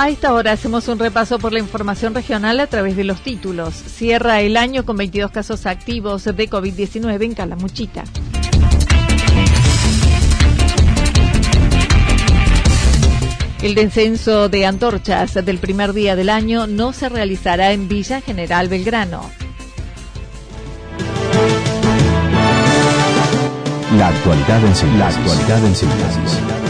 A esta hora hacemos un repaso por la información regional a través de los títulos. Cierra el año con 22 casos activos de COVID-19 en Calamuchita. El descenso de antorchas del primer día del año no se realizará en Villa General Belgrano. La actualidad en síntesis. La actualidad en síntesis.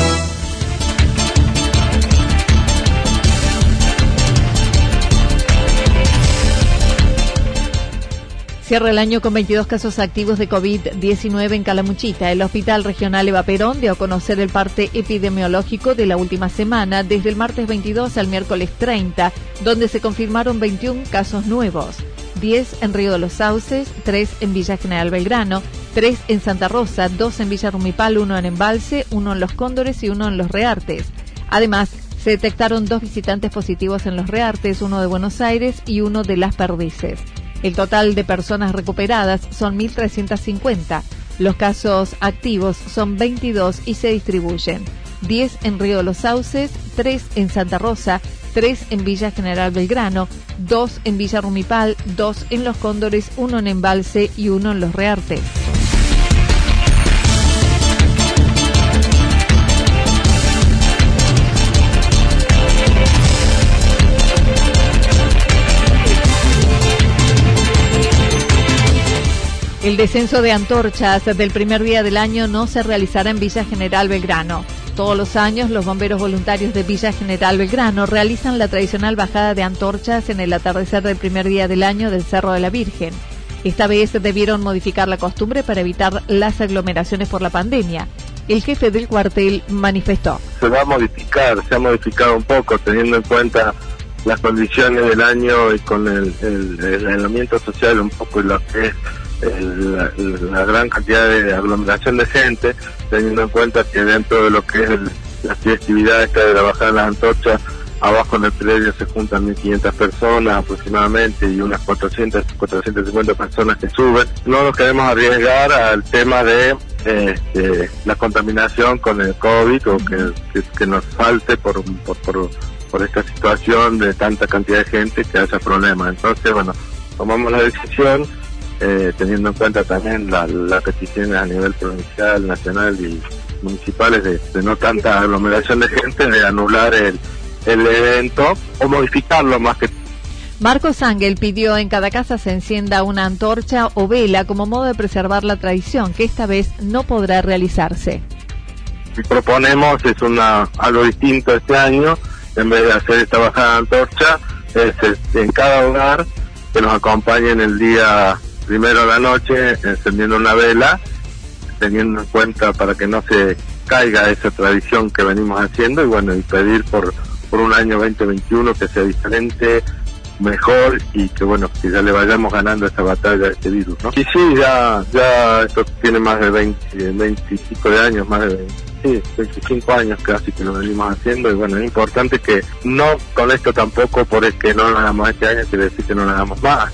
Cierra el año con 22 casos activos de COVID-19 en Calamuchita. El Hospital Regional Eva Perón dio a conocer el parte epidemiológico de la última semana, desde el martes 22 al miércoles 30, donde se confirmaron 21 casos nuevos. 10 en Río de los Sauces, 3 en Villa General Belgrano, 3 en Santa Rosa, 2 en Villa Rumipal, 1 en Embalse, 1 en Los Cóndores y 1 en Los Reartes. Además, se detectaron dos visitantes positivos en Los Reartes, uno de Buenos Aires y uno de Las Perdices. El total de personas recuperadas son 1.350. Los casos activos son 22 y se distribuyen 10 en Río de los Sauces, 3 en Santa Rosa, 3 en Villa General Belgrano, 2 en Villa Rumipal, 2 en Los Cóndores, 1 en Embalse y 1 en Los Reartes. El descenso de antorchas del primer día del año no se realizará en Villa General Belgrano. Todos los años los bomberos voluntarios de Villa General Belgrano realizan la tradicional bajada de antorchas en el atardecer del primer día del año del Cerro de la Virgen. Esta vez debieron modificar la costumbre para evitar las aglomeraciones por la pandemia. El jefe del cuartel manifestó. Se va a modificar, se ha modificado un poco teniendo en cuenta las condiciones del año y con el, aislamiento social un poco y lo la, gran cantidad de aglomeración de gente, teniendo en cuenta que dentro de lo que es el, la festividad esta de la bajada de las antorchas, abajo en el predio se juntan 1.500 personas aproximadamente y unas 400, 450 personas que suben. No nos queremos arriesgar al tema de este, la contaminación con el COVID o que nos falte por, por, por, por esta situación de tanta cantidad de gente que haya problemas. Entonces, bueno, tomamos la decisión eh, teniendo en cuenta también las la peticiones a nivel provincial, nacional y municipales de, de, no tanta aglomeración de gente, de anular el, el evento o modificarlo más que Marcos Ángel pidió en cada casa se encienda una antorcha o vela como modo de preservar la tradición, que esta vez no podrá realizarse. Si proponemos es una algo distinto este año, en vez de hacer esta bajada de antorcha, es, es en cada hogar que nos acompañe en el día primero a la noche encendiendo una vela, teniendo en cuenta para que no se caiga esa tradición que venimos haciendo y bueno, y pedir por, por un año 2021 que sea diferente mejor y que bueno, que ya le vayamos ganando esta batalla a este virus, ¿no? Y sí, ya, ya esto tiene más de 20, 25 de años, más de 20 sí, 25 años casi que lo venimos haciendo y bueno, es importante que no con esto tampoco por el que no lo hagamos este año quiere decir que no lo hagamos más.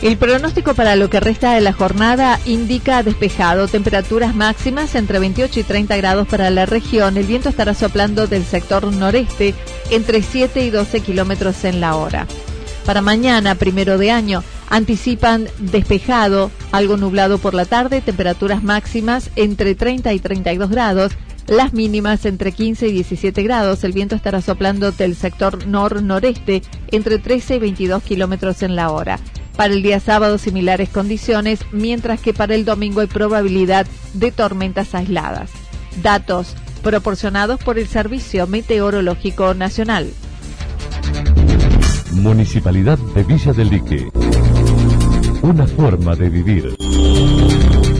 El pronóstico para lo que resta de la jornada indica despejado, temperaturas máximas entre 28 y 30 grados para la región. El viento estará soplando del sector noreste entre 7 y 12 kilómetros en la hora. Para mañana, primero de año, anticipan despejado, algo nublado por la tarde, temperaturas máximas entre 30 y 32 grados, las mínimas entre 15 y 17 grados. El viento estará soplando del sector nor-noreste entre 13 y 22 kilómetros en la hora. Para el día sábado similares condiciones, mientras que para el domingo hay probabilidad de tormentas aisladas. Datos proporcionados por el Servicio Meteorológico Nacional. Municipalidad de Villa del Lique. Una forma de vivir.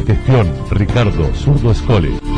Gestión Ricardo Zurdo Escole.